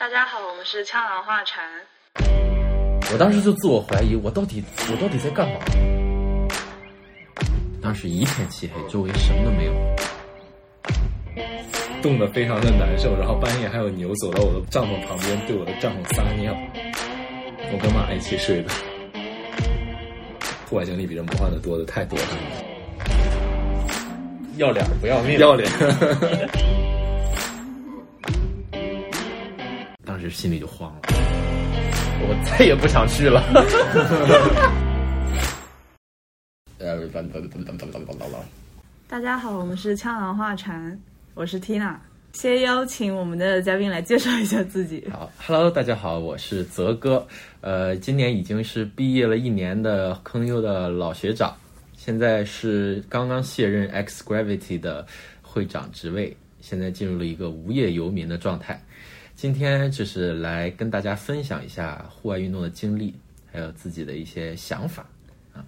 大家好，我们是枪狼画禅。我当时就自我怀疑，我到底我到底在干嘛？当时一片漆黑，周围什么都没有，冻得非常的难受。然后半夜还有牛走到我的帐篷旁边，对我的帐篷撒尿。我跟马一起睡的，户外经历比这魔幻的多的太多了。要脸不要命，要脸。时心里就慌了，我再也不想去了。大家好，我们是枪狼画禅，我是 Tina。先邀请我们的嘉宾来介绍一下自己。好，Hello，大家好，我是泽哥。呃，今年已经是毕业了一年的坑优的老学长，现在是刚刚卸任 X Gravity 的会长职位，现在进入了一个无业游民的状态。今天就是来跟大家分享一下户外运动的经历，还有自己的一些想法啊。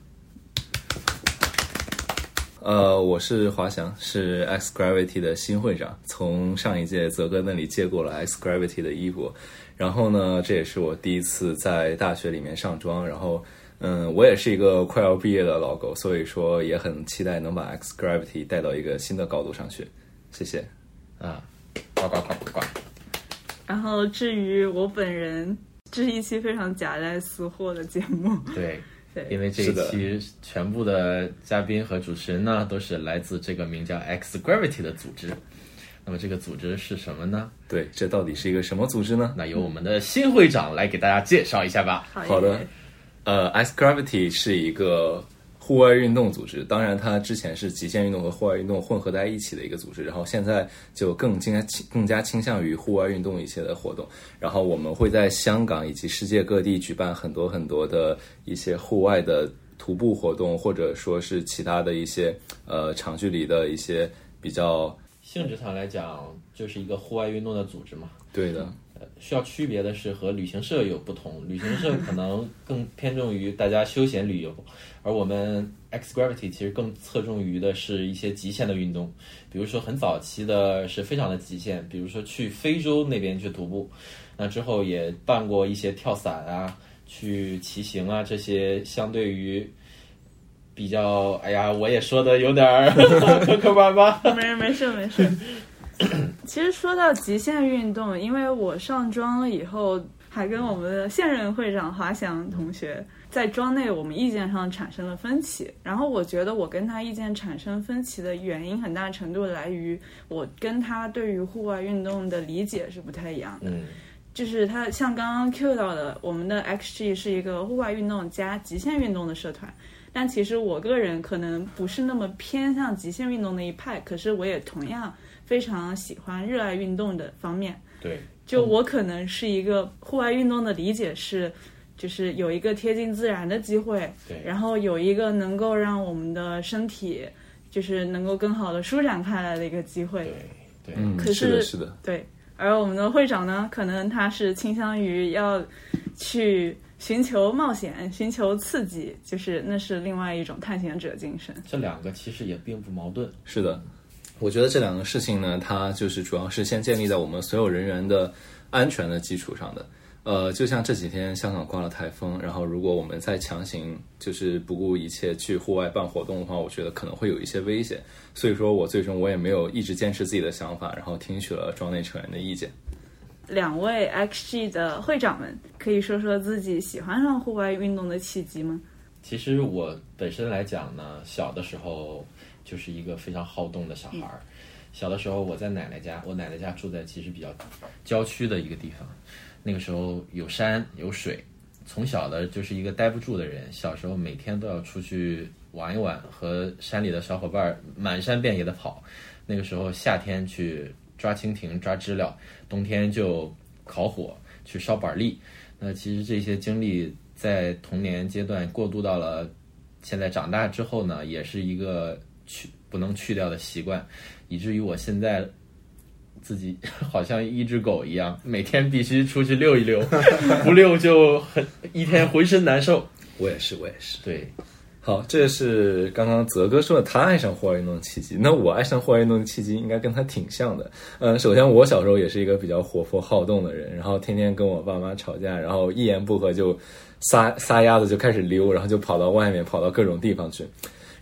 呃，我是华翔，是 X Gravity 的新会长，从上一届泽哥那里接过了 X Gravity 的衣服。然后呢，这也是我第一次在大学里面上妆。然后，嗯，我也是一个快要毕业的老狗，所以说也很期待能把 X Gravity 带到一个新的高度上去。谢谢。啊，呱呱呱呱呱。然后，至于我本人，这是一期非常夹带私货的节目。对，对，因为这一期全部的嘉宾和主持人呢，都是来自这个名叫 X Gravity 的组织。那么，这个组织是什么呢？对，这到底是一个什么组织呢？那由我们的新会长来给大家介绍一下吧。好的，呃，X Gravity 是一个。户外运动组织，当然，它之前是极限运动和户外运动混合在一起的一个组织，然后现在就更加倾更加倾向于户外运动一些的活动。然后我们会在香港以及世界各地举办很多很多的一些户外的徒步活动，或者说是其他的一些呃长距离的一些比较性质上来讲，就是一个户外运动的组织嘛。对的。需要区别的是和旅行社有不同，旅行社可能更偏重于大家休闲旅游，而我们 X Gravity 其实更侧重于的是一些极限的运动，比如说很早期的是非常的极限，比如说去非洲那边去徒步，那之后也办过一些跳伞啊、去骑行啊这些，相对于比较，哎呀，我也说的有点 磕磕巴巴，没事没事没事。其实说到极限运动，因为我上妆了以后，还跟我们的现任会长华翔同学在妆内，我们意见上产生了分歧。然后我觉得我跟他意见产生分歧的原因，很大程度来于我跟他对于户外运动的理解是不太一样的。嗯，就是他像刚刚 Q 到的，我们的 XG 是一个户外运动加极限运动的社团，但其实我个人可能不是那么偏向极限运动那一派，可是我也同样。非常喜欢热爱运动的方面，对，就我可能是一个户外运动的理解是，就是有一个贴近自然的机会，对，然后有一个能够让我们的身体就是能够更好的舒展开来的一个机会，对，对，可是是的，对，而我们的会长呢，可能他是倾向于要去寻求冒险、寻求刺激，就是那是另外一种探险者精神。这两个其实也并不矛盾，是的。我觉得这两个事情呢，它就是主要是先建立在我们所有人员的安全的基础上的。呃，就像这几天香港刮了台风，然后如果我们再强行就是不顾一切去户外办活动的话，我觉得可能会有一些危险。所以说我最终我也没有一直坚持自己的想法，然后听取了庄内成员的意见。两位 XG 的会长们，可以说说自己喜欢上户外运动的契机吗？其实我本身来讲呢，小的时候。就是一个非常好动的小孩儿。小的时候，我在奶奶家，我奶奶家住在其实比较郊区的一个地方。那个时候有山有水，从小的就是一个待不住的人。小时候每天都要出去玩一玩，和山里的小伙伴满山遍野的跑。那个时候夏天去抓蜻蜓、抓知了，冬天就烤火去烧板栗。那其实这些经历在童年阶段过渡到了现在长大之后呢，也是一个。去不能去掉的习惯，以至于我现在自己 好像一只狗一样，每天必须出去溜一溜，不溜就很一天浑身难受。我也是，我也是。对，好，这是刚刚泽哥说的他爱上户外运动的契机。那我爱上户外运动的契机应该跟他挺像的。嗯，首先我小时候也是一个比较活泼好动的人，然后天天跟我爸妈吵架，然后一言不合就撒撒丫子就开始溜，然后就跑到外面，跑到各种地方去。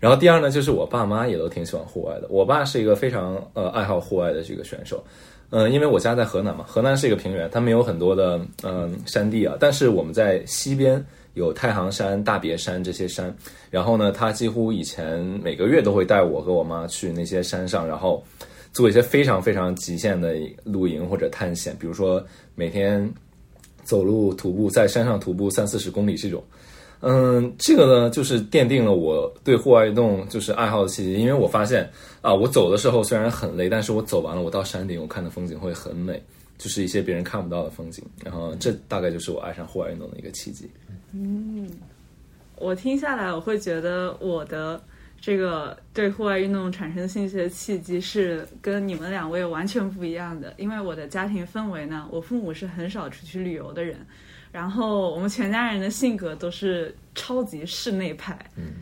然后第二呢，就是我爸妈也都挺喜欢户外的。我爸是一个非常呃爱好户外的这个选手。嗯，因为我家在河南嘛，河南是一个平原，它没有很多的嗯山地啊，但是我们在西边。有太行山、大别山这些山，然后呢，他几乎以前每个月都会带我和我妈去那些山上，然后做一些非常非常极限的露营或者探险，比如说每天走路徒步在山上徒步三四十公里这种。嗯，这个呢，就是奠定了我对户外运动就是爱好的契机，因为我发现啊，我走的时候虽然很累，但是我走完了，我到山顶，我看的风景会很美，就是一些别人看不到的风景，然后这大概就是我爱上户外运动的一个契机。嗯，我听下来，我会觉得我的这个对户外运动产生兴趣的契机是跟你们两位完全不一样的。因为我的家庭氛围呢，我父母是很少出去旅游的人，然后我们全家人的性格都是超级室内派。嗯，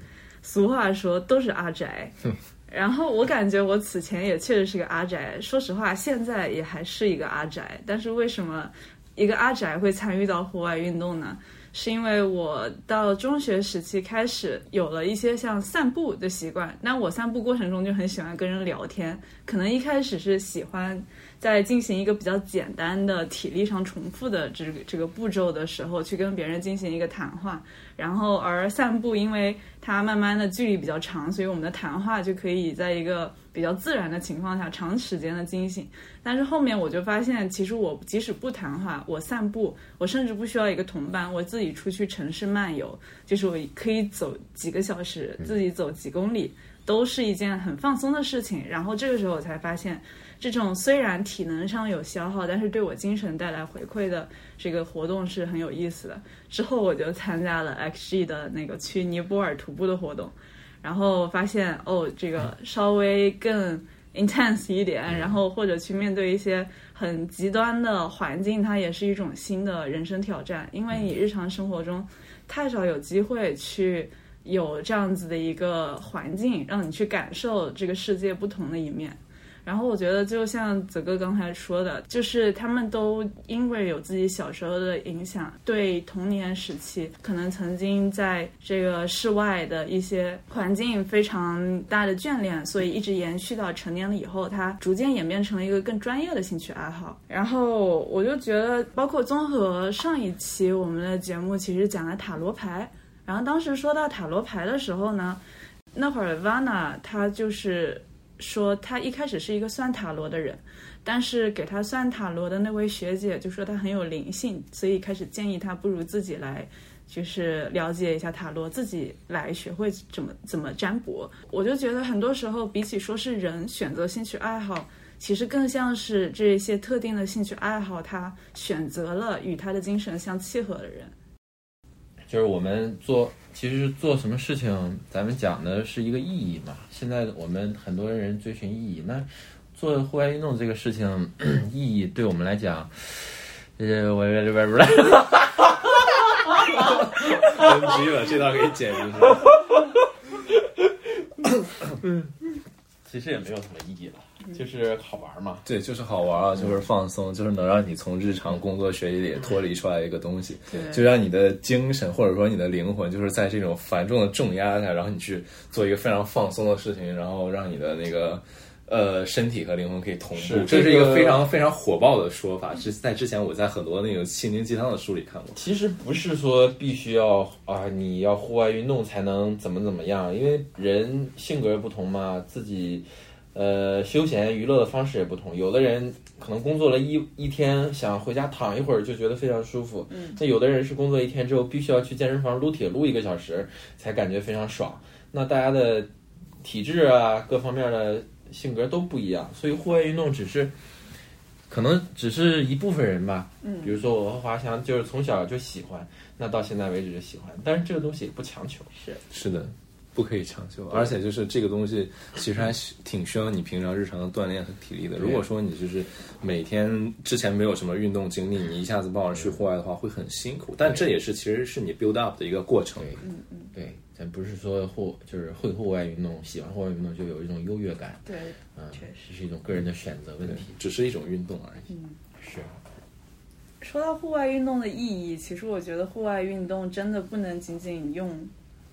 俗话说都是阿宅。然后我感觉我此前也确实是个阿宅，说实话，现在也还是一个阿宅。但是为什么一个阿宅会参与到户外运动呢？是因为我到中学时期开始有了一些像散步的习惯，那我散步过程中就很喜欢跟人聊天，可能一开始是喜欢在进行一个比较简单的体力上重复的这个这个步骤的时候，去跟别人进行一个谈话。然后，而散步，因为它慢慢的距离比较长，所以我们的谈话就可以在一个比较自然的情况下长时间的进行。但是后面我就发现，其实我即使不谈话，我散步，我甚至不需要一个同伴，我自己出去城市漫游，就是我可以走几个小时，自己走几公里，都是一件很放松的事情。然后这个时候我才发现。这种虽然体能上有消耗，但是对我精神带来回馈的这个活动是很有意思的。之后我就参加了 XG 的那个去尼泊尔徒步的活动，然后发现哦，这个稍微更 intense 一点，然后或者去面对一些很极端的环境，它也是一种新的人生挑战。因为你日常生活中太少有机会去有这样子的一个环境，让你去感受这个世界不同的一面。然后我觉得，就像子哥刚才说的，就是他们都因为有自己小时候的影响，对童年时期可能曾经在这个室外的一些环境非常大的眷恋，所以一直延续到成年了以后，他逐渐演变成了一个更专业的兴趣爱好。然后我就觉得，包括综合上一期我们的节目，其实讲了塔罗牌。然后当时说到塔罗牌的时候呢，那会儿 Vana 他就是。说他一开始是一个算塔罗的人，但是给他算塔罗的那位学姐就说他很有灵性，所以开始建议他不如自己来，就是了解一下塔罗，自己来学会怎么怎么占卜。我就觉得很多时候，比起说是人选择兴趣爱好，其实更像是这些特定的兴趣爱好，他选择了与他的精神相契合的人。就是我们做，其实做什么事情，咱们讲的是一个意义嘛。现在我们很多人追寻意义，那做户外运动这个事情，意义对我们来讲，呃，我我我我，哈哈哈哈哈这段给你剪进去。嗯，其实也没有什么意义了。就是好玩嘛，对，就是好玩啊，就是放松，就是能让你从日常工作学习里脱离出来一个东西，就让你的精神或者说你的灵魂，就是在这种繁重的重压下，然后你去做一个非常放松的事情，然后让你的那个呃身体和灵魂可以同步，这是一个非常非常火爆的说法。是在之前我在很多那个心灵鸡汤的书里看过。其实不是说必须要啊，你要户外运动才能怎么怎么样，因为人性格不同嘛，自己。呃，休闲娱乐的方式也不同，有的人可能工作了一一天，想回家躺一会儿就觉得非常舒服。嗯，那有的人是工作一天之后，必须要去健身房撸铁撸一个小时，才感觉非常爽。那大家的体质啊，各方面的性格都不一样，所以户外运动只是可能只是一部分人吧。嗯，比如说我和华强就是从小就喜欢，那到现在为止就喜欢，但是这个东西也不强求。是是的。不可以长久，而且就是这个东西，其实还挺需要你平常日常的锻炼和体力的。如果说你就是每天之前没有什么运动经历，你一下子抱着去户外的话，会很辛苦。但这也是其实是你 build up 的一个过程。嗯嗯，对，咱不是说户就是会户外运动，喜欢户外运动就有一种优越感，对，嗯，确实是一种个人的选择问题，只是一种运动而已。嗯是。说到户外运动的意义，其实我觉得户外运动真的不能仅仅用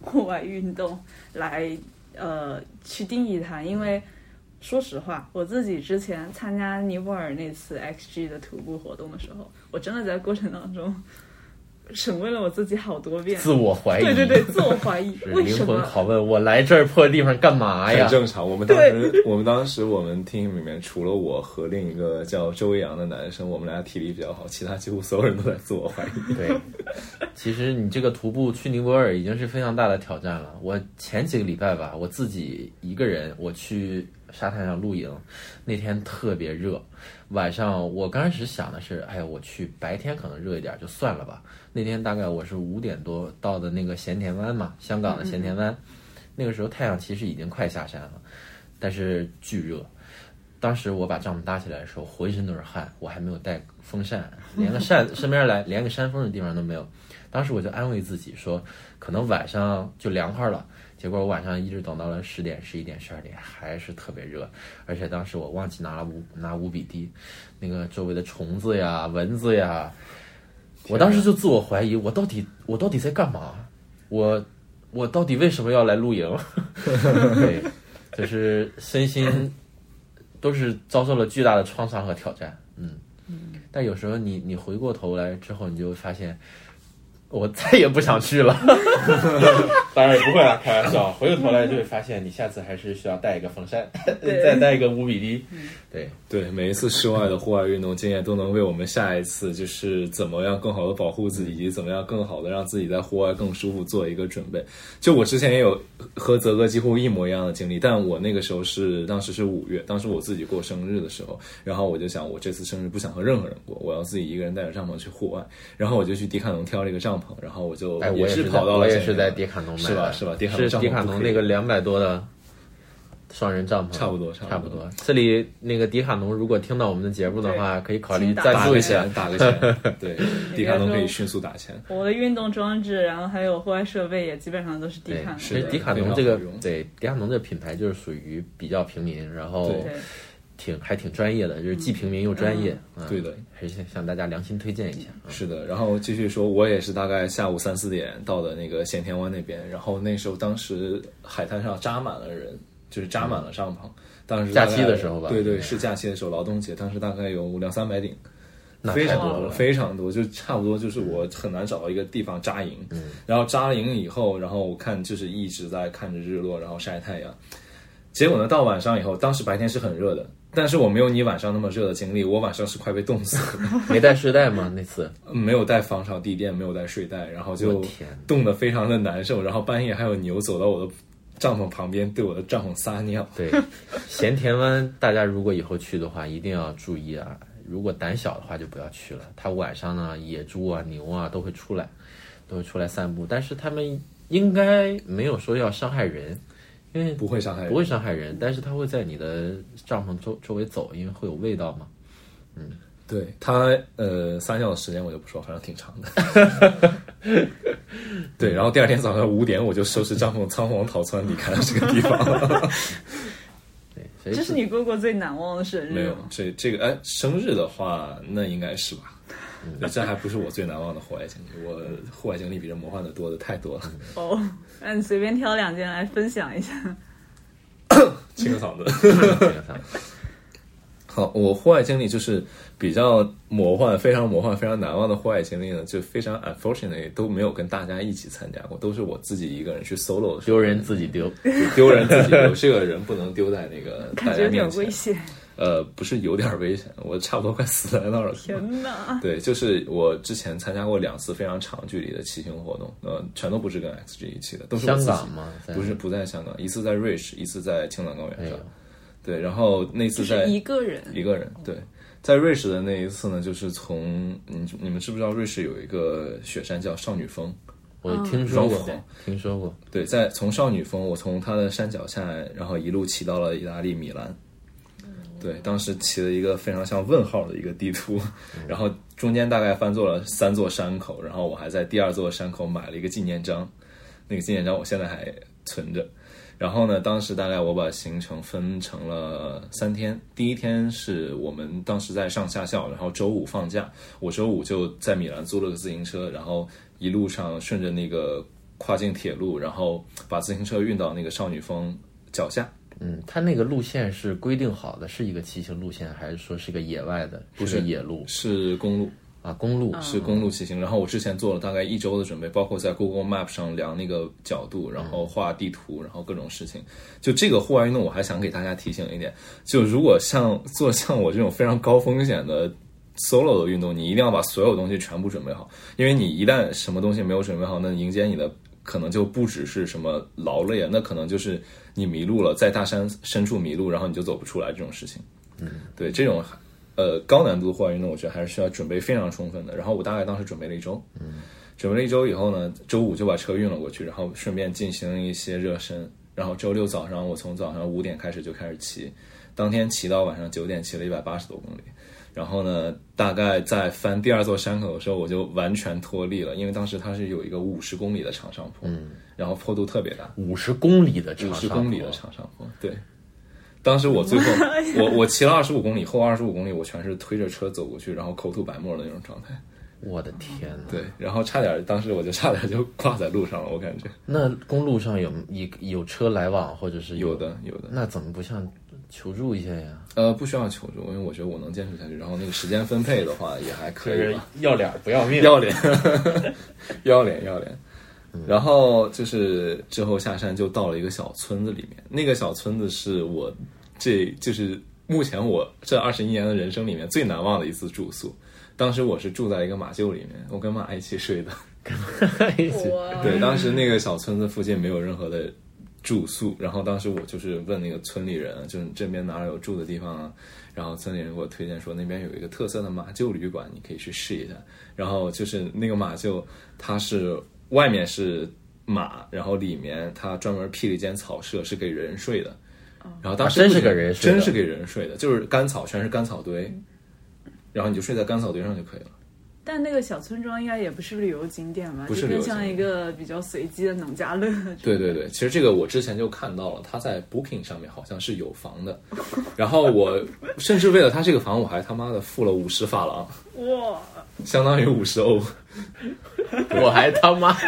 户外运动来呃去定义它，因为说实话，我自己之前参加尼泊尔那次 XG 的徒步活动的时候，我真的在过程当中审问了我自己好多遍，自我怀疑，对对对，自我怀疑是灵为什么魂拷问：我来这儿破地方干嘛很呀？正常。我们当时，我们当时我们 team 里面除了我和另一个叫周伟阳的男生，我们俩体力比较好，其他几乎所有人都在自我怀疑。对，其实你这个徒步去尼泊尔已经是非常大的挑战了。我前几个礼拜吧，我自己一个人我去沙滩上露营，那天特别热，晚上我刚开始想的是，哎呀，我去白天可能热一点就算了吧。那天大概我是五点多到的那个咸田湾嘛，香港的咸田湾，那个时候太阳其实已经快下山了，但是巨热。当时我把帐篷搭起来的时候，浑身都是汗，我还没有带风扇，连个扇身边来连个扇风的地方都没有。当时我就安慰自己说，可能晚上就凉快了。结果我晚上一直等到了十点、十一点、十二点，还是特别热。而且当时我忘记拿了五拿五比滴，那个周围的虫子呀、蚊子呀，我当时就自我怀疑，我到底我到底在干嘛？我我到底为什么要来露营？对，就是身心都是遭受了巨大的创伤和挑战。嗯，但有时候你你回过头来之后，你就会发现，我再也不想去了。当然也不会啊，开玩笑。回过头来就会发现，你下次还是需要带一个风扇，再带一个五比一。对，对，每一次室外的户外运动经验都能为我们下一次就是怎么样更好的保护自己，以及怎么样更好的让自己在户外更舒服做一个准备。就我之前也有和泽哥几乎一模一样的经历，但我那个时候是当时是五月，当时我自己过生日的时候，然后我就想我这次生日不想和任何人过，我要自己一个人带着帐篷去户外，然后我就去迪卡侬挑了一个帐篷，然后我就哎，我也是跑到了我也是在迪卡侬买的，是吧是吧迪卡侬那个两百多的双人帐篷，差不多差差不多多。这里那个迪卡侬如果听到我们的节目的话，可以考虑赞助一下打个钱，。打个钱，对，迪卡侬可以迅速打钱。我的运动装置，然后还有户外设备也基本上都是迪卡，侬。是的其实迪卡侬这个对迪卡侬这个品牌就是属于比较平民，然后挺还挺专业的，就是既平民又专业。嗯对的，还是向大家良心推荐一下。嗯是的，然后继续说，我也是大概下午三四点到的那个咸田湾那边，然后那时候当时海滩上扎满了人，就是扎满了帐篷。当时假期的时候吧对对，是假期的时候，劳动节，当时大概有两三百顶，非常多，非常多，就差不多就是我很难找到一个地方扎营。然后扎了营以后，然后我看就是一直在看着日落，然后晒太阳。结果呢，到晚上以后，当时白天是很热的，但是我没有你晚上那么热的经历，我晚上是快被冻死了。没带睡袋吗？那次没有带防潮地垫，没有带睡袋，然后就冻得非常的难受。然后半夜还有牛走到我的帐篷旁边，对我的帐篷撒尿。对，咸田湾，大家如果以后去的话，一定要注意啊！如果胆小的话，就不要去了。它晚上呢，野猪啊、牛啊都会出来，都会出来散步，但是他们应该没有说要伤害人，因为不会伤害人不会伤害人，但是它会在你的帐篷周周围走，因为会有味道嘛。嗯对它呃撒尿的时间我就不说，反正挺长的。对，然后第二天早上五点我就收拾帐篷，仓皇逃窜离开了这个地方。对，所以这是你过过最难忘的生日没有？这这个哎，生日的话那应该是吧。对这还不是我最难忘的户外经历，我户外经历比这魔幻的多的太多了。哦，那你随便挑两件来分享一下。清个嗓子。好，我户外经历就是比较魔幻、非常魔幻、非常难忘的户外经历呢，就非常 unfortunately 都没有跟大家一起参加过，都是我自己一个人去 solo 的时候丢人自己丢，丢人自己丢，这个人不能丢在那个大感觉有点家面前。危险。呃，不是有点危险，我差不多快死在那儿了。天哪！对，就是我之前参加过两次非常长距离的骑行活动，呃，全都不是跟 XG 一起的，都是我自己香港吗？不是不在香港，一次在瑞士，一次在青藏高原上。哎，对，然后那次在一个人，一个人，对，在瑞士的那一次呢，就是从你你们知不知道瑞士有一个雪山叫少女峰？我听说过听说过。对，在从少女峰，我从它的山脚下，然后一路骑到了意大利米兰。对，当时骑了一个非常像问号的一个地图，然后中间大概翻坐了三座山口，然后我还在第二座山口买了一个纪念章。那个纪念章我现在还存着。然后呢，当时大概我把行程分成了三天，第一天是我们当时在上下校，然后周五放假，我周五就在米兰租了个自行车，然后一路上顺着那个跨境铁路，然后把自行车运到那个少女峰脚下。嗯，它那个路线是规定好的，是一个骑行路线，还是说是个野外的？不是野路是公路，啊，公路是公路骑行。然后我之前做了大概一周的准备，包括在 Google Map 上量那个角度，然后画地图，然后各种事情。就这个户外运动，我还想给大家提醒一点，就如果像做像我这种非常高风险的 solo 的运动，你一定要把所有东西全部准备好，因为你一旦什么东西没有准备好，那迎接你的可能就不只是什么劳累啊，那可能就是你迷路了，在大山深处迷路，然后你就走不出来这种事情。嗯，对，这种呃高难度户外运动，我觉得还是需要准备非常充分的。然后我大概当时准备了一周，嗯，准备了一周以后呢，周五就把车运了过去，然后顺便进行一些热身。然后周六早上，我从早上五点开始就开始骑，当天骑到晚上九点，骑了一百八十多公里。然后呢，大概在翻第二座山口的时候，我就完全脱力了，因为当时它是有一个五十公里的长上坡，嗯，然后坡度特别大，五十公里的长五上十公里的长上坡，对。当时我最后，我我骑了二十五公里，后二十五公里我全是推着车走过去，然后口吐白沫的那种状态。我的天呐！对，然后差点，当时我就差点就挂在路上了，我感觉。那公路上有有有车来往，或者是有的有的。那怎么不向求助一下呀？呃，不需要求助，因为我觉得我能坚持下去。然后那个时间分配的话也还可以吧。要脸不要命，要脸，要脸要脸。然后就是之后下山就到了一个小村子里面，那个小村子是我这就是目前我这二十一年的人生里面最难忘的一次住宿。当时我是住在一个马厩里面，我跟马一起睡的。一起对，当时那个小村子附近没有任何的住宿，然后当时我就是问那个村里人，就是这边哪有住的地方啊？然后村里人给我推荐说那边有一个特色的马厩旅馆，你可以去试一下。然后就是那个马厩，它是外面是马，然后里面它专门辟了一间草舍，是给人睡的。然后当时真是给人睡的真是给人睡的，就是干草，全是干草堆，然后你就睡在干草堆上就可以了。但那个小村庄应该也不是旅游景点吧？不是像一个比较随机的农家乐。对对对，其实这个我之前就看到了，他在 Booking 上面好像是有房的，然后我甚至为了他这个房，我还他妈的付了五十法郎，哇，相当于五十欧。我还他妈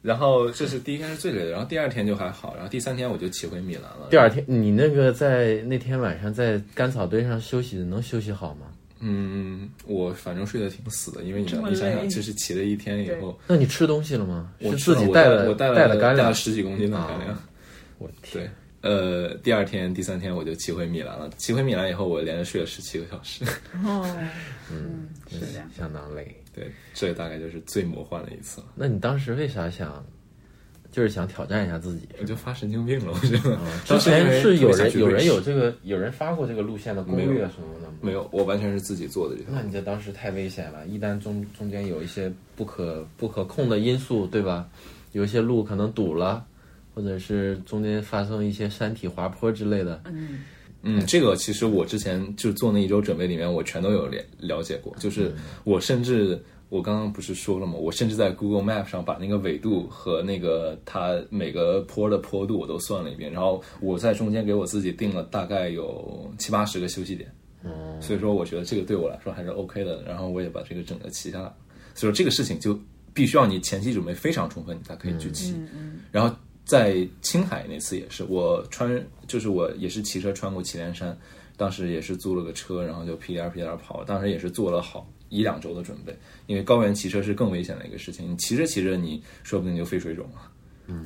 然后这是第一天是最累的，然后第二天就还好，然后第三天我就骑回米兰了。第二天你那个在那天晚上在干草堆上休息，能休息好吗？嗯，我反正睡得挺死的，因为你你想想，累其实骑了一天以后，那你吃东西了吗？我自己带了我带带了干粮带了。十几公斤的干粮。我天，对，呃，第二天、第三天我就骑回米兰了。骑回米兰以后，我连着睡了十七个小时。哦，嗯，是的。相当累。对，这大概就是最魔幻的一次了。那你当时为啥想，就是想挑战一下自己？我就发神经病了，我觉得。之前是有人有人有这这个有人发过这个路线的攻略没有什么的吗？没有，我完全是自己做的这个。那你这当时太危险了，一旦中中间有一些不可不可控的因素，对吧？有一些路可能堵了，或者是中间发生一些山体滑坡之类的。嗯，嗯，这个其实我之前就做那一周准备里面，我全都有了了解过。就是我甚至我刚刚不是说了吗？我甚至在 Google Map 上把那个纬度和那个它每个坡的坡度我都算了一遍，然后我在中间给我自己定了大概有七八十个休息点。嗯，所以说我觉得这个对我来说还是 OK 的，然后我也把这个整个骑下来了。所以说这个事情就必须要你前期准备非常充分，你才可以去骑。嗯然后在青海那次也是，我穿就是我也是骑车穿过祁连山，当时也是租了个车，然后就屁颠儿屁颠儿跑，当时也是做了好一两周的准备，因为高原骑车是更危险的一个事情，你骑着骑着你说不定就肺水肿了。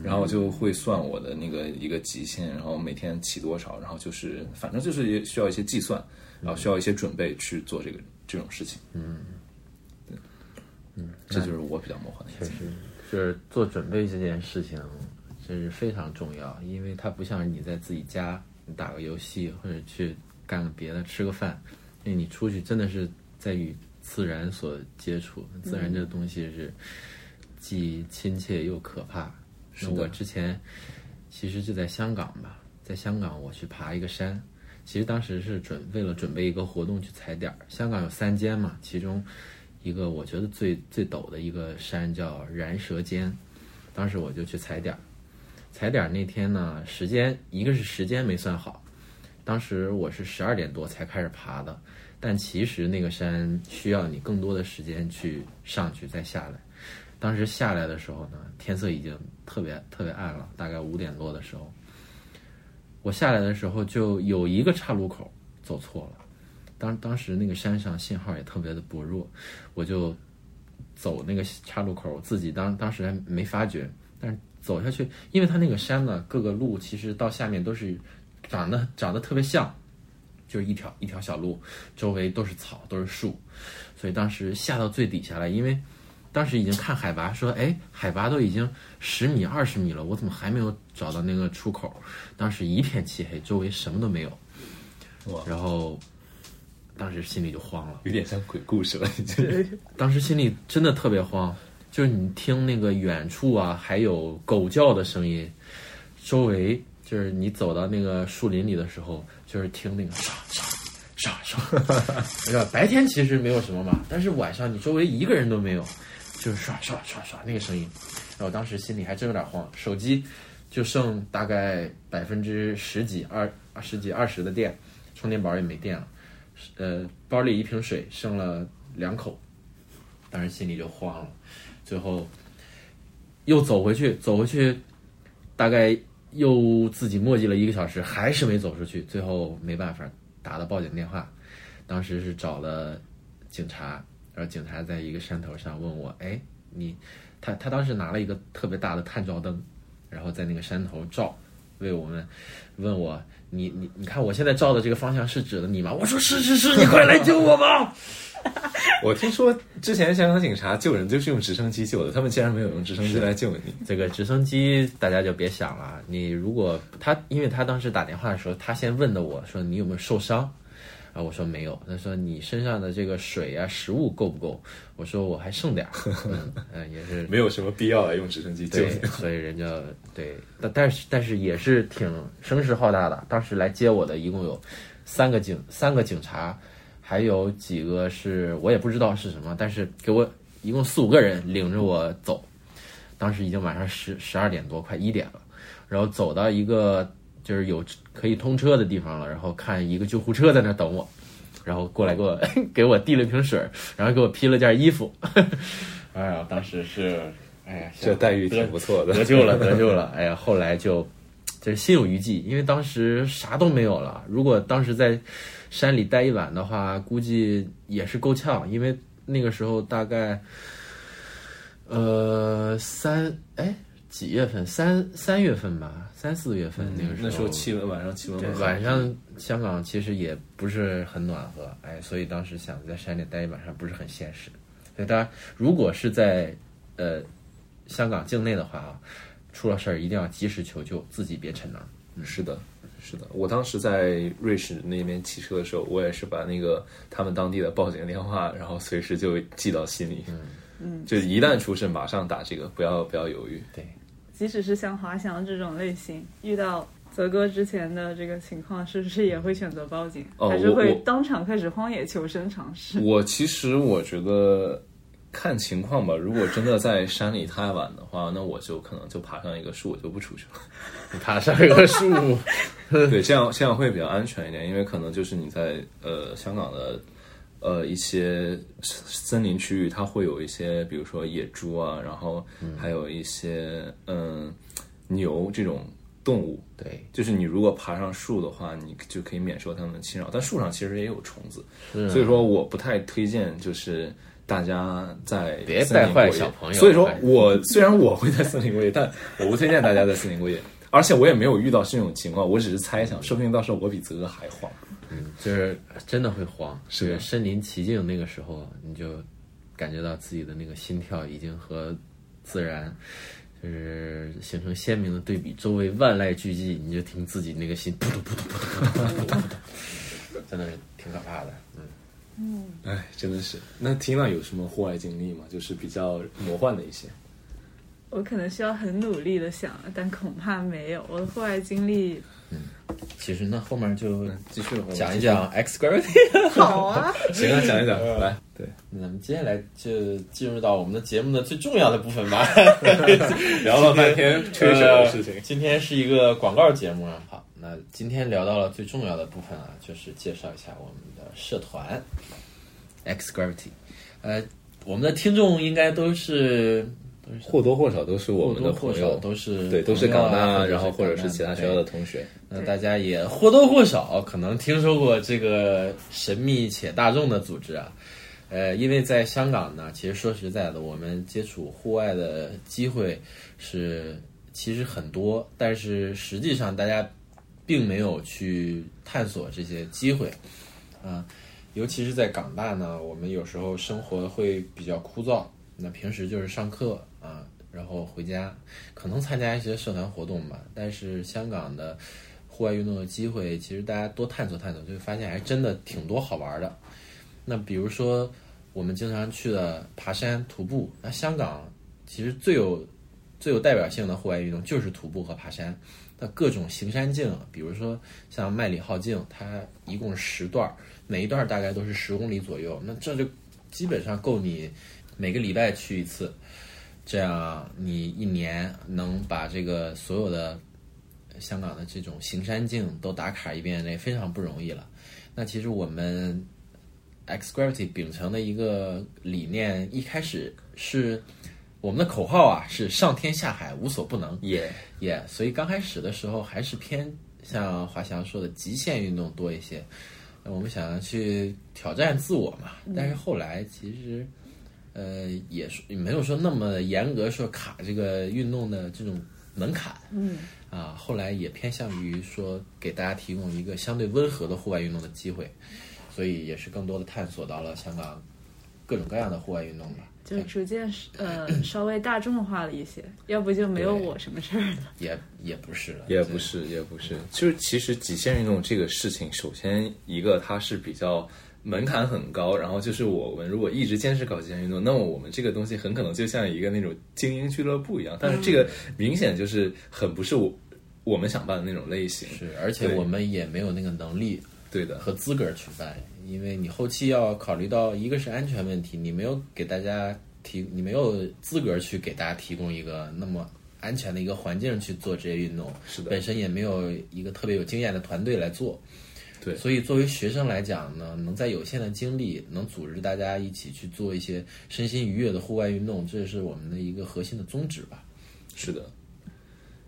然后我就会算我的那个一个极限，然后每天骑多少，然后就是反正就是也需要一些计算，然后需要一些准备去做这个这种事情。嗯，对，嗯，这就是我比较魔幻的一个确。实是做准备这件事情，这是非常重要，因为它不像你在自己家你打个游戏或者去干个别的吃个饭，因为你出去真的是在与自然所接触，自然这东西是既亲切又可怕。那我之前其实就在香港吧，在香港我去爬一个山，其实当时是准为了准备一个活动去踩点儿。香港有三间嘛，其中一个我觉得最最陡的一个山叫燃蛇尖，当时我就去踩点儿。踩点那天呢，时间一个是时间没算好，当时我是十二点多才开始爬的，但其实那个山需要你更多的时间去上去再下来。当时下来的时候呢，天色已经特别特别暗了，大概五点多的时候，我下来的时候就有一个岔路口走错了。当当时那个山上信号也特别的薄弱，我就走那个岔路口，自己当当时还没发觉，走下去，因为它那个山呢，各个路其实到下面都是长得长得特别像，就是一条一条小路，周围都是草都是树，所以当时下到最底下来，因为当时已经看海拔说，哎，海拔都已经十米二十米了，我怎么还没有找到那个出口？当时一片漆黑，周围什么都没有，哇，然后。当时心里就慌了，有点像鬼故事了，已经。当时心里真的特别慌，就是你听那个远处啊，还有狗叫的声音，周围就是你走到那个树林里的时候，就是听那个唰唰唰唰，是吧？白天其实没有什么嘛，但是晚上你周围一个人都没有，就是唰唰唰唰那个声音，然后当时心里还真有点慌，手机就剩大概百分之十几二十几二十的电，充电宝也没电了。呃，包里一瓶水剩了两口，当时心里就慌了。最后又走回去，走回去，大概又自己磨叽了一个小时，还是没走出去。最后没办法，打了报警电话。当时是找了警察，然后警察在一个山头上问我：“哎，你他他当时拿了一个特别大的探照灯，然后在那个山头照，为我们问我。”你你你看，我现在照的这个方向是指的你吗？我说是是是，你快来救我吧！我听说之前香港警察救人就是用直升机救的，他们竟然没有用直升机来救你。这个直升机大家就别想了。你如果他，因为他当时打电话的时候，他先问的我说你有没有受伤。啊，我说没有。他说你身上的这个水啊、食物够不够？我说我还剩点儿。嗯，也是 没有什么必要来用直升机救你。所以人家对，但但是但是也是挺声势浩大的。当时来接我的一共有三个警三个警察，还有几个是我也不知道是什么，但是给我一共四五个人领着我走。当时已经晚上十十二点多，快一点了，然后走到一个。就是有可以通车的地方了，然后看一个救护车在那等我，然后过来给我 给我递了瓶水，然后给我披了件衣服。哎呀，当时是，哎呀，这待遇挺不错的，得救了，得救了。哎呀，后来就就是心有余悸，因为当时啥都没有了。如果当时在山里待一晚的话，估计也是够呛，因为那个时候大概呃三哎。几月份？三三月份吧，三四月份那个时候。那时候气温晚上气温晚上香港其实也不是很暖和，哎，所以当时想在山里待一晚上不是很现实。所以大家如果是在呃香港境内的话啊，出了事儿一定要及时求救，自己别逞能。嗯，是的，是的。我当时在瑞士那边骑车的时候，我也是把那个他们当地的报警电话，然后随时就记到心里。嗯嗯，就一旦出事马上打这个，不要不要犹豫。对。即使是像滑翔这种类型，遇到泽哥之前的这个情况，是不是也会选择报警，还是会当场开始荒野求生尝试？我其实我觉得看情况吧。如果真的在山里太晚的话，那我就可能就爬上一个树，我就不出去了。爬上一个树，对，这样这样会比较安全一点，因为可能就是你在呃香港的。呃，一些森林区域，它会有一些，比如说野猪啊，然后还有一些嗯牛这种动物。对，就是你如果爬上树的话，你就可以免受它们的侵扰。但树上其实也有虫子，所以说我不太推荐，就是大家在别带坏小朋友。所以说我虽然我会在森林过夜，但我不推荐大家在森林过夜。而且我也没有遇到这种情况，我只是猜想，说不定到时候我比泽哥还慌。嗯，就是真的会慌，是身临其境那个时候，你就感觉到自己的那个心跳已经和自然就是形成鲜明的对比，周围万籁俱寂，你就听自己那个心扑通扑通扑通扑通扑通，真的是挺可怕的。嗯嗯，哎，真的是。那 Tina 有什么户外经历吗？就是比较魔幻的一些。我可能需要很努力的想，但恐怕没有。我的户外经历嗯其实那后面就继续讲一讲 X Gravity。好啊，行啊，讲一讲，来，对，那咱们接下来就进入到我们的节目的最重要的部分吧。聊了半天吹水的事情呃，今天是一个广告节目啊。好，那今天聊到了最重要的部分啊，就是介绍一下我们的社团 X Gravity。呃，我们的听众应该都是或多或少都是我们的多或少朋友，都是对，都是港大，啊然后或者是其他学校的同学。那大家也或多或少可能听说过这个神秘且大众的组织啊。呃，因为在香港呢，其实说实在的，我们接触户外的机会是其实很多，但是实际上大家并没有去探索这些机会啊。尤其是在港大呢，我们有时候生活会比较枯燥，那平时就是上课啊，然后回家，可能参加一些社团活动吧。但是香港的户外运动的机会，其实大家多探索探索，就会发现还真的挺多好玩的。那比如说我们经常去的爬山、徒步，那香港其实最有最有代表性的户外运动就是徒步和爬山。那各种行山径，比如说像麦里浩径，它一共十段，每一段大概都是十公里左右，那这就基本上够你每个礼拜去一次，这样你一年能把这个所有的香港的这种行山径都打卡一遍，那非常不容易了。那其实我们 X Gravity 秉承的一个理念，一开始是我们的口号啊，是上天下海无所不能。耶，也、所以刚开始的时候还是偏像华翔说的极限运动多一些。我们想要去挑战自我嘛，但是后来其实，呃，也是没有说那么严格说卡这个运动的这种门槛。嗯，啊，后来也偏向于说给大家提供一个相对温和的户外运动的机会，所以也是更多的探索到了香港各种各样的户外运动吧。就逐渐是呃稍微大众化了一些，要不就没有我什么事儿了。也也不是了，也不是，也不是，就是其实极限运动这个事情，首先一个它是比较门槛很高，然后就是我们如果一直坚持搞极限运动，那么我们这个东西很可能就像一个那种精英俱乐部一样，但是这个明显就是很不是我我们想办的那种类型，是，而且我们也没有那个能力对的，和资格去办，因为你后期要考虑到一个是安全问题，你没有给大家提，你没有资格去给大家提供一个那么安全的一个环境去做这些运动，是的本身也没有一个特别有经验的团队来做。对所以作为学生来讲呢，能在有限的精力，能组织大家一起去做一些身心愉悦的户外运动，这是我们的一个核心的宗旨吧。是的。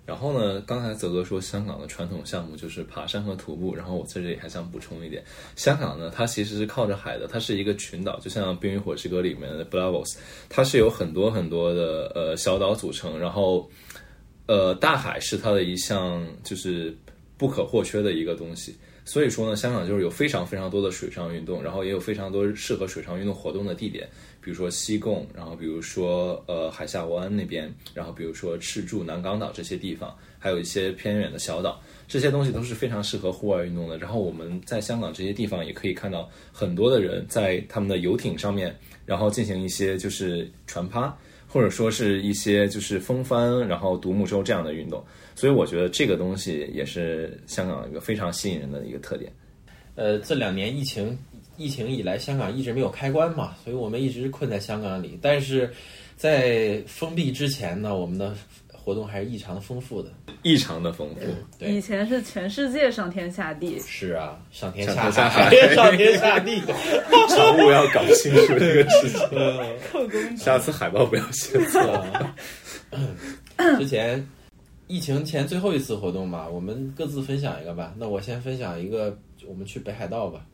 然后呢，刚才泽哥说香港的传统项目就是爬山和徒步，然后我在这里还想补充一点，香港呢，它其实是靠着海的，它是一个群岛，就像《冰与火之歌》里面的 Blavos，它是有很多很多的呃小岛组成，然后呃大海是它的一项就是不可或缺的一个东西。所以说呢，香港就是有非常非常多的水上运动，然后也有非常多适合水上运动活动的地点，比如说西贡，然后比如说呃海下湾那边，然后比如说赤柱、南港岛这些地方，还有一些偏远的小岛，这些东西都是非常适合户外运动的。然后我们在香港这些地方也可以看到很多的人在他们的游艇上面，然后进行一些就是船趴，或者说是一些就是风帆，然后独木舟这样的运动。所以我觉得这个东西也是香港一个非常吸引人的一个特点。呃，这两年疫情疫情以来，香港一直没有开关嘛，所以我们一直困在香港里。但是在封闭之前呢，我们的活动还是异常的丰富的。异常的丰富，对以前是全世界上天下地，是啊，上天下海 上天下地。常务要搞清楚这个事情。扣工下次海报不要写错了。之前疫情前最后一次活动嘛，我们各自分享一个吧。那我先分享一个，我们去北海道吧。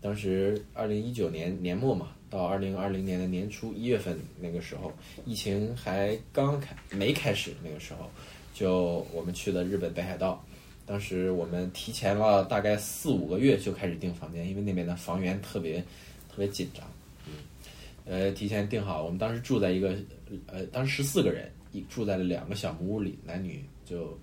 当时二零一九年年末嘛，到二零二零年的年初一月份那个时候，疫情还刚开没开始那个时候，就我们去了日本北海道。当时我们提前了大概四五个月就开始订房间，因为那边的房源特别特别紧张。嗯，呃，提前订好，我们当时住在一个呃，当时十四个人，一住在了两个小木屋里，男女就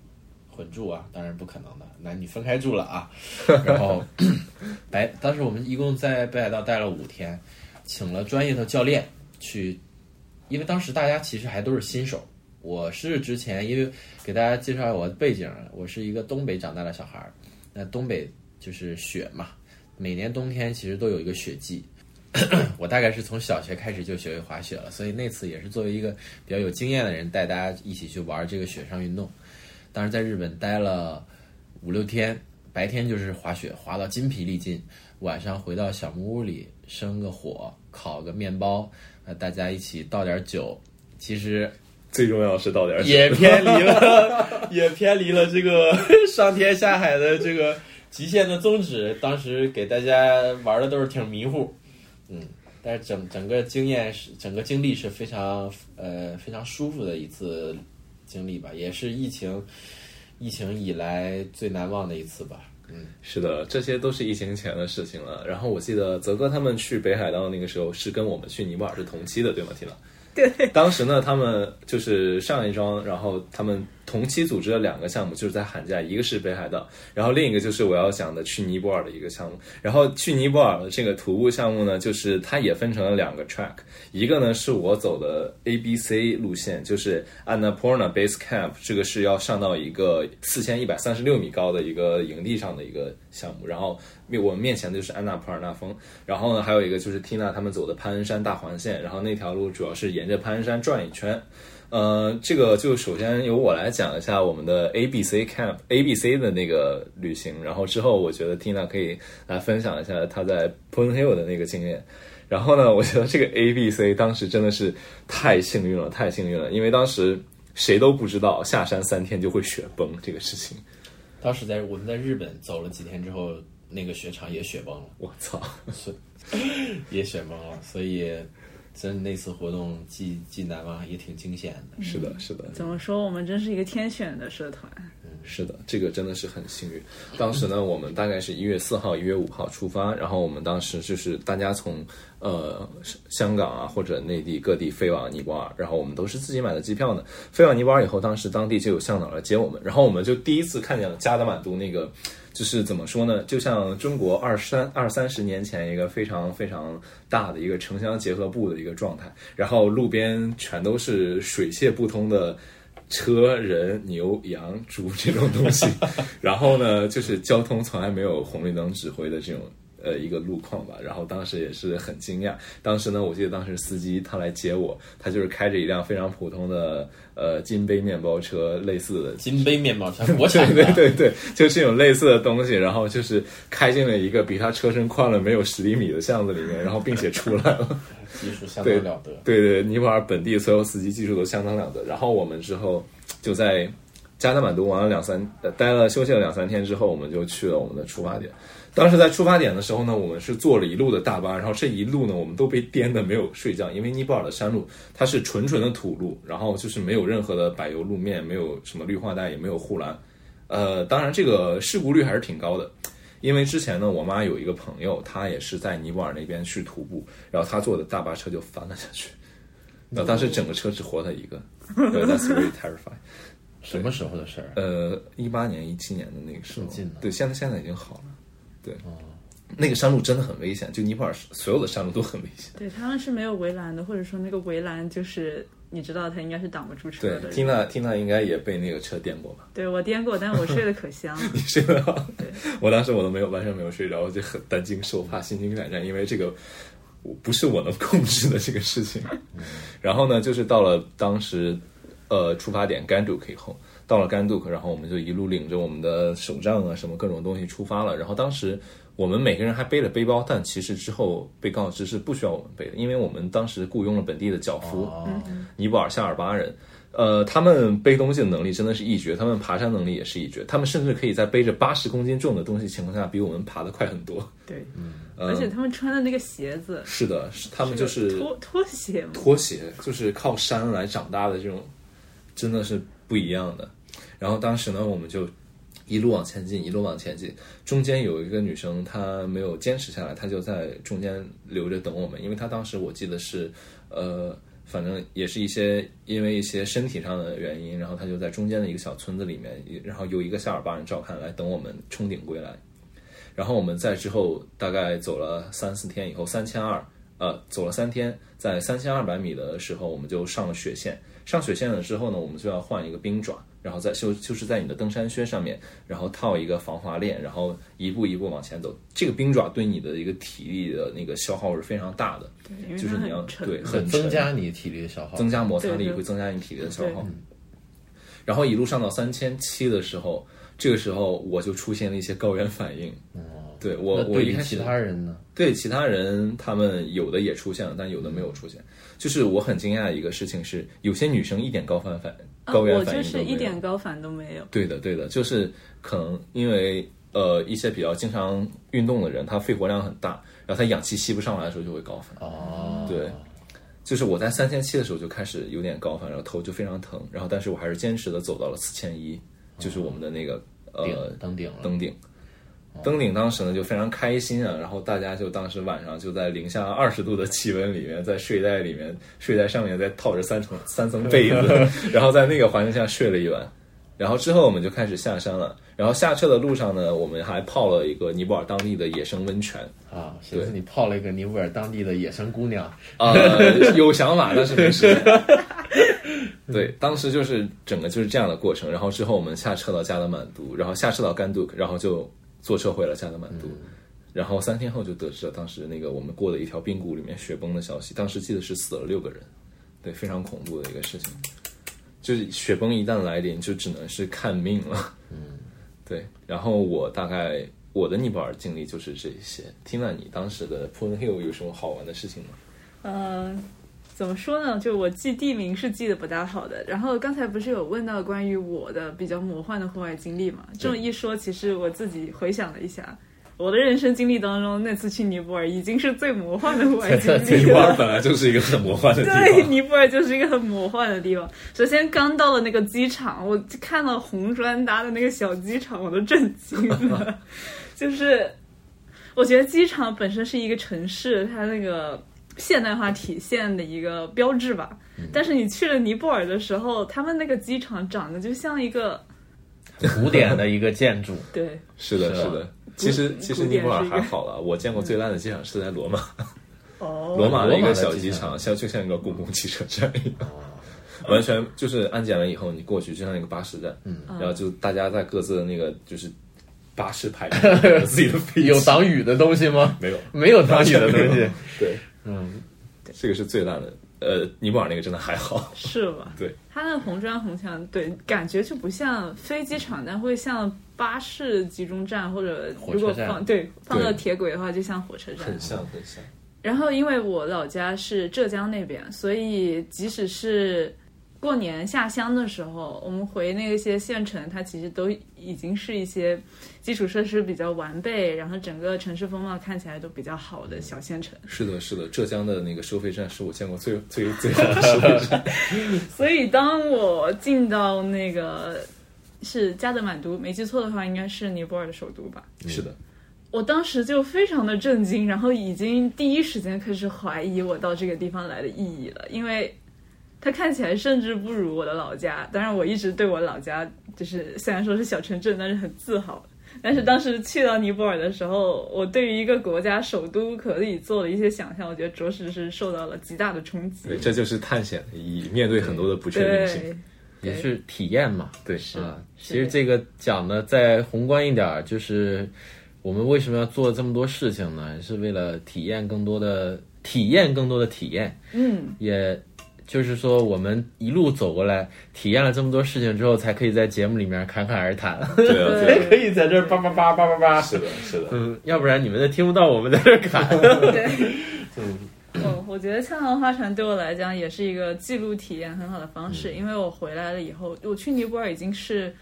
混住啊，当然不可能的，男女分开住了啊。然后 白，当时我们一共在北海道待了五天，请了专业的教练去，因为当时大家其实还都是新手，我是之前因为给大家介绍我的背景，我是一个东北长大的小孩儿，那东北就是雪嘛，每年冬天其实都有一个雪季。我大概是从小学开始就学会滑雪了，所以那次也是作为一个比较有经验的人，带大家一起去玩这个雪上运动。当时在日本待了五六天，白天就是滑雪，滑到筋疲力尽，晚上回到小木屋里生个火，烤个面包，呃，大家一起倒点酒。其实最重要是倒点酒，也偏离了，也偏离了这个 上天下海的这个极限的宗旨。当时给大家玩的都是挺迷糊。嗯，但是整整个经验是整个经历是非常呃非常舒服的一次经历吧，也是疫情疫情以来最难忘的一次吧。嗯，是的，这些都是疫情前的事情了。然后我记得泽哥他们去北海道那个时候是跟我们去尼泊尔是同期的，对吗？缇娜？对，当时呢，他们就是上一桩，然后他们同期组织了两个项目，就是在寒假，一个是北海道，然后另一个就是我要讲的去尼泊尔的一个项目。然后去尼泊尔的这个徒步项目呢，就是它也分成了两个 track，一个呢是我走的 A B C 路线，就是 Annapurna Base Camp，这个是要上到一个四千一百三十六米高的一个营地上的一个项目，然后面我们面前的就是安纳普尔纳峰，然后呢还有一个就是 Tina 他们走的攀恩山大环线，然后那条路主要是沿着攀恩山转一圈。呃，这个就首先由我来讲一下我们的 A B C Camp A B C 的那个旅行，然后之后我觉得 Tina 可以来分享一下她在 Pun Hill 的那个经验。然后呢，我觉得这个 A B C 当时真的是太幸运了，太幸运了，因为当时谁都不知道下山三天就会雪崩这个事情。当时在我们在日本走了几天之后，那个雪场也雪崩了，我操！是 也雪崩了，所以真那次活动既既难忘也挺惊险的。是的，是的，怎么说？我们真是一个天选的社团。是的，这个真的是很幸运。当时呢，我们大概是一月四号、一月五号出发，然后我们当时就是大家从呃香港啊或者内地各地飞往尼泊尔，然后我们都是自己买的机票呢。飞往尼泊尔以后，当时当地就有向导来接我们，然后我们就第一次看见了加德满都那个，就是怎么说呢？就像中国二三二三十年前一个非常非常大的一个城乡结合部的一个状态，然后路边全都是水泄不通的。车、人、牛、羊、猪这种东西，然后呢，就是交通从来没有红绿灯指挥的这种呃一个路况吧。然后当时也是很惊讶。当时呢，我记得当时司机他来接我，他就是开着一辆非常普通的呃金杯面包车，类似的金杯面包车，国产对对对，就这种类似的东西。然后就是开进了一个比他车身宽了没有十厘米的巷子里面，然后并且出来了。技术相当了得，对对，尼泊尔本地所有司机技术都相当了得。然后我们之后就在加德满都玩了两三，待了休息了两三天之后，我们就去了我们的出发点。当时在出发点的时候呢，我们是坐了一路的大巴，然后这一路呢，我们都被颠的没有睡觉，因为尼泊尔的山路它是纯纯的土路，然后就是没有任何的柏油路面，没有什么绿化带，也没有护栏。呃，当然这个事故率还是挺高的。因为之前呢，我妈有一个朋友，她也是在尼泊尔那边去徒步，然后她坐的大巴车就翻了下去，然后当时整个车只活她一个，That's very terrifying。什么时候的事儿？呃，一八年、一七年的那个时候，近对，现在现在已经好了。对，那个山路真的很危险，就尼泊尔所有的山路都很危险。对他们是没有围栏的，或者说那个围栏就是你知道，它应该是挡不住车的。对，Tina Tina 应该也被那个车颠过吧？对我颠过，但我睡得可香了。你睡得好？对，我当时我都没有完全没有睡着，我就很担惊受怕、心惊胆战，因为这个不是我能控制的这个事情。然后呢，就是到了当时呃出发点甘杜克以后，到了甘杜克，然后我们就一路领着我们的手杖啊什么各种东西出发了。然后当时我们每个人还背了背包，但其实之后被告知是不需要我们背的，因为我们当时雇佣了本地的脚夫，尼泊尔夏尔巴人。呃，他们背东西的能力真的是一绝，他们爬山能力也是一绝，他们甚至可以在背着八十公斤重的东西情况下，比我们爬得快很多。对，嗯，而且他们穿的那个鞋子，是的，是他们就是拖拖鞋，拖鞋就是靠山来长大的这种，真的是不一样的。然后当时呢，我们就一路往前进，一路往前进，中间有一个女生她没有坚持下来，她就在中间留着等我们，因为她当时我记得是呃。反正也是一些因为一些身体上的原因，然后她就在中间的一个小村子里面，然后有一个夏尔巴人照看来等我们冲顶归来。然后我们在之后大概走了三四天以后，三千二，呃，走了三天，在三千二百米的时候，我们就上了雪线。上雪线了之后呢，我们就要换一个冰爪，然后在就就是在你的登山靴上面，然后套一个防滑链，然后一步一步往前走。这个冰爪对你的一个体力的那个消耗是非常大的，对，就是你要对很增加你体力的消耗。增加摩擦力，会增加你体力的消耗。然后一路上到三千七的时候，这个时候我就出现了一些高原反应。对我我一开始其他人呢？对其他人，他们有的也出现了，但有的没有出现。就是我很惊讶的一个事情是，有些女生一点高反反啊高原我就反应都没有。是一点高反都没有。对的，对的，就是可能因为呃一些比较经常运动的人，他肺活量很大，然后他氧气吸不上来的时候就会高反。哦，对，就是我在三千七的时候就开始有点高反，然后头就非常疼，然后但是我还是坚持的走到了四千一，就是我们的那个呃顶登顶了。登顶。登顶当时呢就非常开心啊，然后大家就当时晚上就在零下二十度的气温里面，在睡袋里面，睡袋上面再套着三层三层被子，然后在那个环境下睡了一晚。然后之后我们就开始下山了，然后下车的路上呢，我们还泡了一个尼泊尔当地的野生温泉。啊，寻思你泡了一个尼泊尔当地的野生姑娘，呃，有想法，但是没时间。对，当时就是整个就是这样的过程。然后之后我们下车到加德满都，然后下车到甘杜克，然后就坐车回了加德满都。然后三天后就得知了当时那个我们过的一条冰谷里面雪崩的消息。当时记得是死了六个人，对，非常恐怖的一个事情。就是雪崩一旦来临，就只能是看命了。嗯，对。然后我大概我的尼泊尔经历就是这些。听了你当时的 Pun Hill 有什么好玩的事情吗？嗯、怎么说呢？就我记地名是记得不大好的。然后刚才不是有问到关于我的比较魔幻的户外经历嘛？这么一说，其实我自己回想了一下，我的人生经历当中，那次去尼泊尔已经是最魔幻的户外经历尼泊尔了。本来就是一个很魔幻的地方 对，尼泊尔就是一个很魔幻的地方。首先刚到了那个机场，我看到红砖搭的那个小机场，我都震惊了。就是我觉得机场本身是一个城市，它那个现代化体现的一个标志吧。但是你去了尼泊尔的时候，他们那个机场长得就像一个古典的一个建筑，对。是的，是的。其实其实尼泊尔还好了，我见过最烂的机场是在罗马，哦。罗马的一个小机场，像就像一个公共汽车站一样。完全就是安检完以后，你过去就像一个巴士站，嗯，然后就大家在各自的那个就是巴士排有自己的飞机，有挡雨的东西吗？没有？没有挡雨的东西。对，嗯，这个是最烂的。呃，尼泊尔那个真的还好，是吧？对，它那个红砖红墙，对，感觉就不像飞机场，但会像巴士集中站或者如果放对放到铁轨的话，就像火车站。很像很像。然后因为我老家是浙江那边，所以即使是过年下乡的时候，我们回那些县城，它其实都已经是一些基础设施比较完备，然后整个城市风貌看起来都比较好的小县城。是的，是的，浙江的那个收费站是我见过最最最好的收费站。所以当我进到那个是加德满都，没记错的话，应该是尼泊尔的首都吧。是的，我当时就非常的震惊，然后已经第一时间开始怀疑我到这个地方来的意义了，因为它看起来甚至不如我的老家。当然，我一直对我老家就是虽然说是小城镇，但是很自豪。但是当时去到尼泊尔的时候，我对于一个国家首都可以做的一些想象，我觉得着实是受到了极大的冲击。对，这就是探险的意义，面对很多的不确定性。也是体验嘛。对，是啊，其实这个讲的再宏观一点儿，就是我们为什么要做这么多事情呢？是为了体验更多的体验，更多的体验。嗯，也就是说，我们一路走过来，体验了这么多事情之后，才可以在节目里面侃侃而谈，对啊，对啊，可以在这儿叭叭叭叭叭叭。是的，是的。嗯，要不然你们都听不到我们在这儿侃。对。嗯，我觉得呛浪花船对我来讲也是一个记录体验很好的方式，因为我回来了以后，我去尼泊尔已经是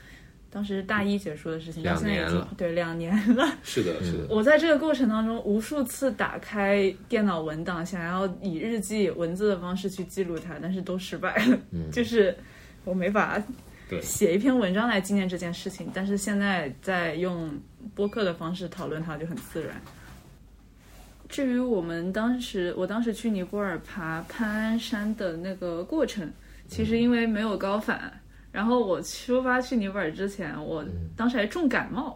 当时大一结束的事情，到两现在已经年了对两年了。是的，是的。我在这个过程当中，无数次打开电脑文档，想要以日记文字的方式去记录它，但是都失败了。就是我没法对写一篇文章来纪念这件事情，但是现在在用播客的方式讨论它就很自然。至于我们当时，我当时去尼泊尔爬攀安山的那个过程，其实因为没有高反，然后我出发去尼泊尔之前，我当时还重感冒。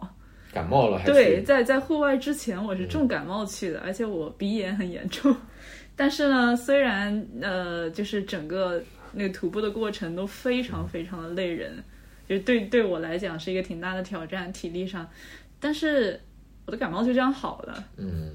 感冒了还对，在在户外之前我是重感冒去的，而且我鼻炎很严重。但是呢，虽然呃，就是整个那个徒步的过程都非常非常的累人，就对对我来讲是一个挺大的挑战，体力上。但是我的感冒就这样好了。嗯，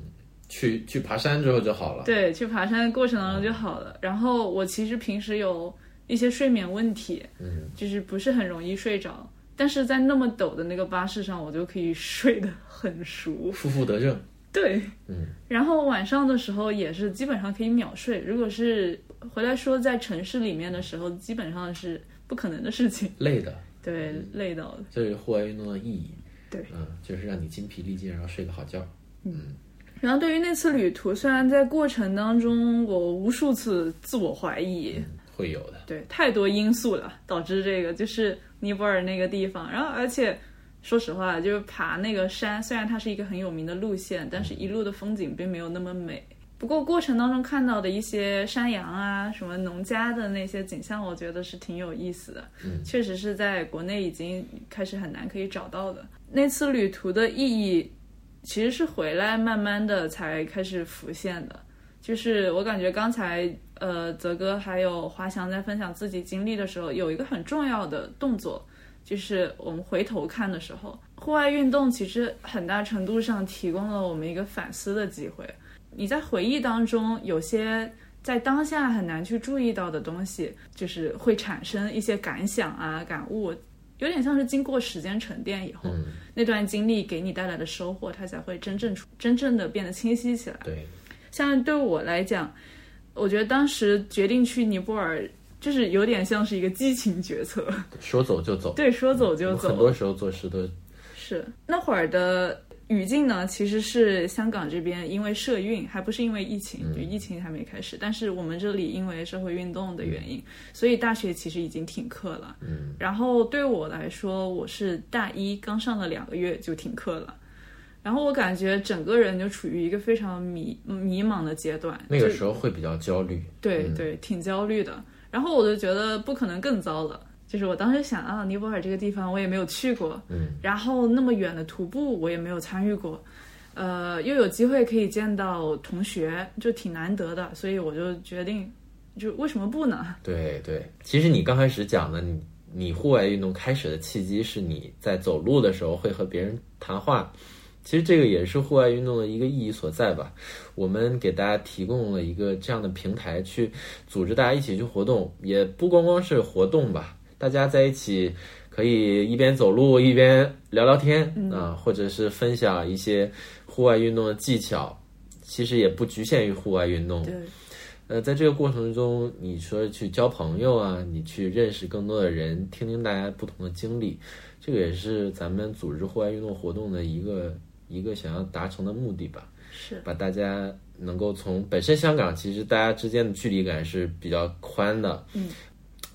去去爬山之后就好了。对，去爬山的过程当中就好了。然后我其实平时有一些睡眠问题，嗯，就是不是很容易睡着。但是在那么陡的那个巴士上，我就可以睡得很熟。负负得正。对，嗯。然后晚上的时候也是基本上可以秒睡。如果是回来说在城市里面的时候，基本上是不可能的事情。累的。对，累到的。这是户外运动的意义。对，嗯，就是让你筋疲力尽，然后睡个好觉。嗯。然后对于那次旅途，虽然在过程当中我无数次自我怀疑，会有的。对，太多因素了，导致这个就是尼泊尔那个地方。然后而且说实话，就是爬那个山，虽然它是一个很有名的路线，但是一路的风景并没有那么美。不过过程当中看到的一些山羊啊，什么农家的那些景象，我觉得是挺有意思的。嗯，确实是在国内已经开始很难可以找到的。那次旅途的意义。其实是回来慢慢的才开始浮现的，就是我感觉刚才呃泽哥还有华翔在分享自己经历的时候，有一个很重要的动作，就是我们回头看的时候，户外运动其实很大程度上提供了我们一个反思的机会。你在回忆当中，有些在当下很难去注意到的东西，就是会产生一些感想啊、感悟。有点像是经过时间沉淀以后，那段经历给你带来的收获，它才会真正真正的变得清晰起来。对，像对我来讲，我觉得当时决定去尼泊尔，就是有点像是一个激情决策，说走就走。对，说走就走。很多时候做事都是那会儿的。语境呢，其实是香港这边因为社运，还不是因为疫情，就疫情还没开始。但是我们这里因为社会运动的原因，所以大学其实已经停课了。嗯，然后对我来说，我是大一刚上了两个月就停课了，然后我感觉整个人就处于一个非常迷迷茫的阶段。那个时候会比较焦虑，对对，挺焦虑的。然后我就觉得不可能更糟了。就是我当时想啊，尼泊尔这个地方我也没有去过，嗯，然后那么远的徒步我也没有参与过，呃，又有机会可以见到同学，就挺难得的，所以我就决定，就为什么不呢？对对，其实你刚开始讲的，你你户外运动开始的契机是你在走路的时候会和别人谈话，其实这个也是户外运动的一个意义所在吧。我们给大家提供了一个这样的平台，去组织大家一起去活动，也不光光是活动吧。大家在一起可以一边走路一边聊聊天啊，或者是分享一些户外运动的技巧。其实也不局限于户外运动。对。呃，在这个过程中，你说去交朋友啊，你去认识更多的人，听听大家不同的经历，这个也是咱们组织户外运动活动的一个一个想要达成的目的吧。是。把大家能够从本身香港其实大家之间的距离感是比较宽的。嗯。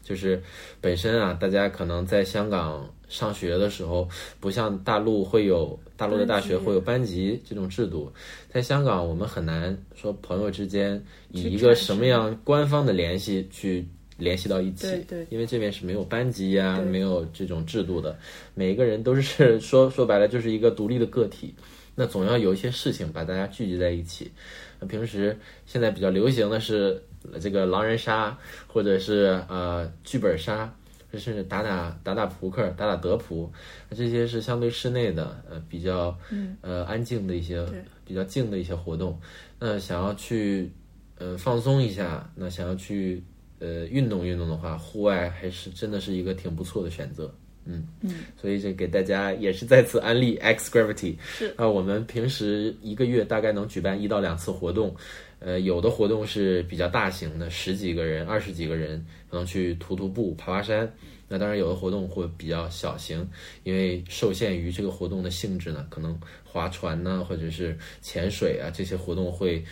就是本身啊，大家可能在香港上学的时候，不像大陆会有大陆的大学会有班级这种制度，在香港我们很难说朋友之间以一个什么样官方的联系去联系到一起，对对，因为这边是没有班级呀，没有这种制度的，每一个人都是说说白了就是一个独立的个体，那总要有一些事情把大家聚集在一起。那平时现在比较流行的是。这个狼人杀，或者是呃剧本杀，甚至打打打打扑克、打打德扑，这些是相对室内的，呃比较呃安静的一些、比较静的一些活动。那想要去呃放松一下，那想要去呃运动运动的话，户外还是真的是一个挺不错的选择。嗯嗯，所以这给大家也是再次安利 X Gravity。是啊，我们平时一个月大概能举办一到两次活动。呃，有的活动是比较大型的，十几个人、二十几个人，可能去徒徒步、爬爬山。那当然，有的活动会比较小型，因为受限于这个活动的性质呢，可能划船呢，或者是潜水啊这些活动会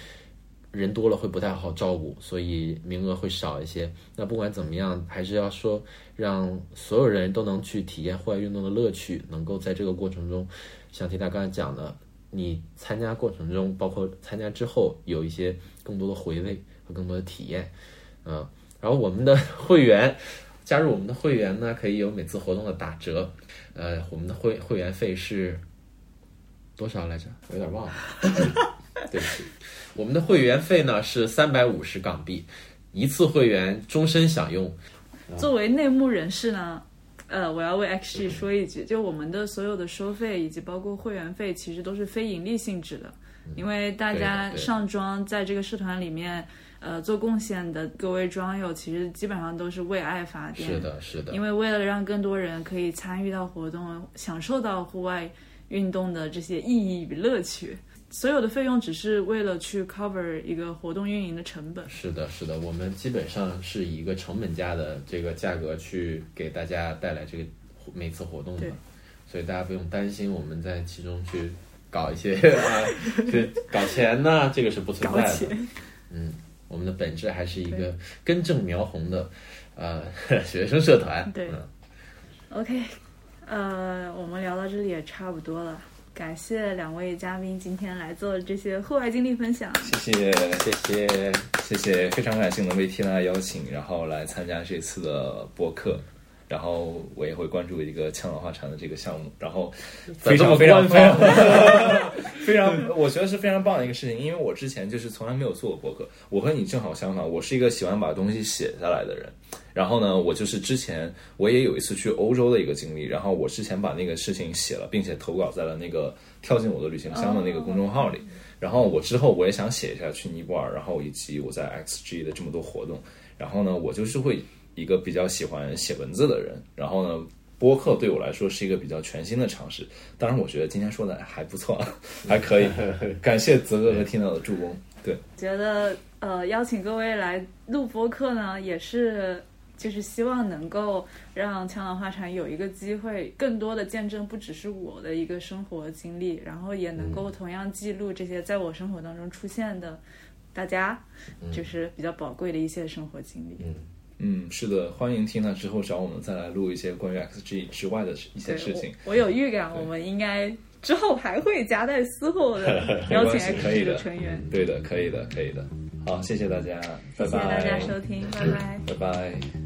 人多了会不太好照顾，所以名额会少一些。那不管怎么样，还是要说让所有人都能去体验户外运动的乐趣，能够在这个过程中，像提他刚才讲的。你参加过程中，包括参加之后，有一些更多的回味和更多的体验，嗯，然后我们的会员加入我们的会员呢，可以有每次活动的打折，呃，我们的会会员费是多少来着？我有点忘了，对不起，我们的会员费呢是三百五十港币，一次会员终身享用。作为内幕人士呢，呃，我要为 XG 说一句，就我们的所有的收费以及包括会员费，其实都是非盈利性质的，因为大家上庄在这个社团里面，呃，做贡献的各位庄友，其实基本上都是为爱发电。是的，是的，因为为了让更多人可以参与到活动，享受到户外运动的这些意义与乐趣，所有的费用只是为了去 cover 一个活动运营的成本。是的，是的，我们基本上是以一个成本价的这个价格去给大家带来这个每次活动的，所以大家不用担心我们在其中去搞一些 啊，去搞钱呐、这个是不存在的。嗯，我们的本质还是一个根正苗红的呃 学生社团。对。嗯。OK，呃，我们聊到这里也差不多了，感谢两位嘉宾今天来做这些户外经历分享。谢谢谢谢。谢谢，非常感谢能被缇娜邀请，然后来参加这次的播客。然后我也会关注一个枪老话禅的这个项目，然后非常非常非常非常，我觉得是非常棒的一个事情，因为我之前就是从来没有做过博客，我和你正好相反，我是一个喜欢把东西写下来的人。然后呢，我就是之前我也有一次去欧洲的一个经历，然后我之前把那个事情写了，并且投稿在了那个跳进我的旅行箱的那个公众号里。然后我之后我也想写一下去尼泊尔，然后以及我在 XG 的这么多活动。然后呢，我就是会一个比较喜欢写文字的人。然后呢，播客对我来说是一个比较全新的尝试。当然，我觉得今天说的还不错，还可以。感谢泽哥和 Tina 的助攻。对，觉得呃，邀请各位来录播客呢，也是就是希望能够让枪狼花禅有一个机会，更多的见证不只是我的一个生活经历，然后也能够同样记录这些在我生活当中出现的大家，就是比较宝贵的一些生活经历。嗯，是的，欢迎 Tina 之后找我们再来录一些关于 XG 之外的一些事情。我，我有预感，我们应该之后还会夹带私货的邀请 没关系可以 X 的的成员。对的，可以的，可以的。好，谢谢大家，拜拜。谢谢大家收听，拜拜。拜拜。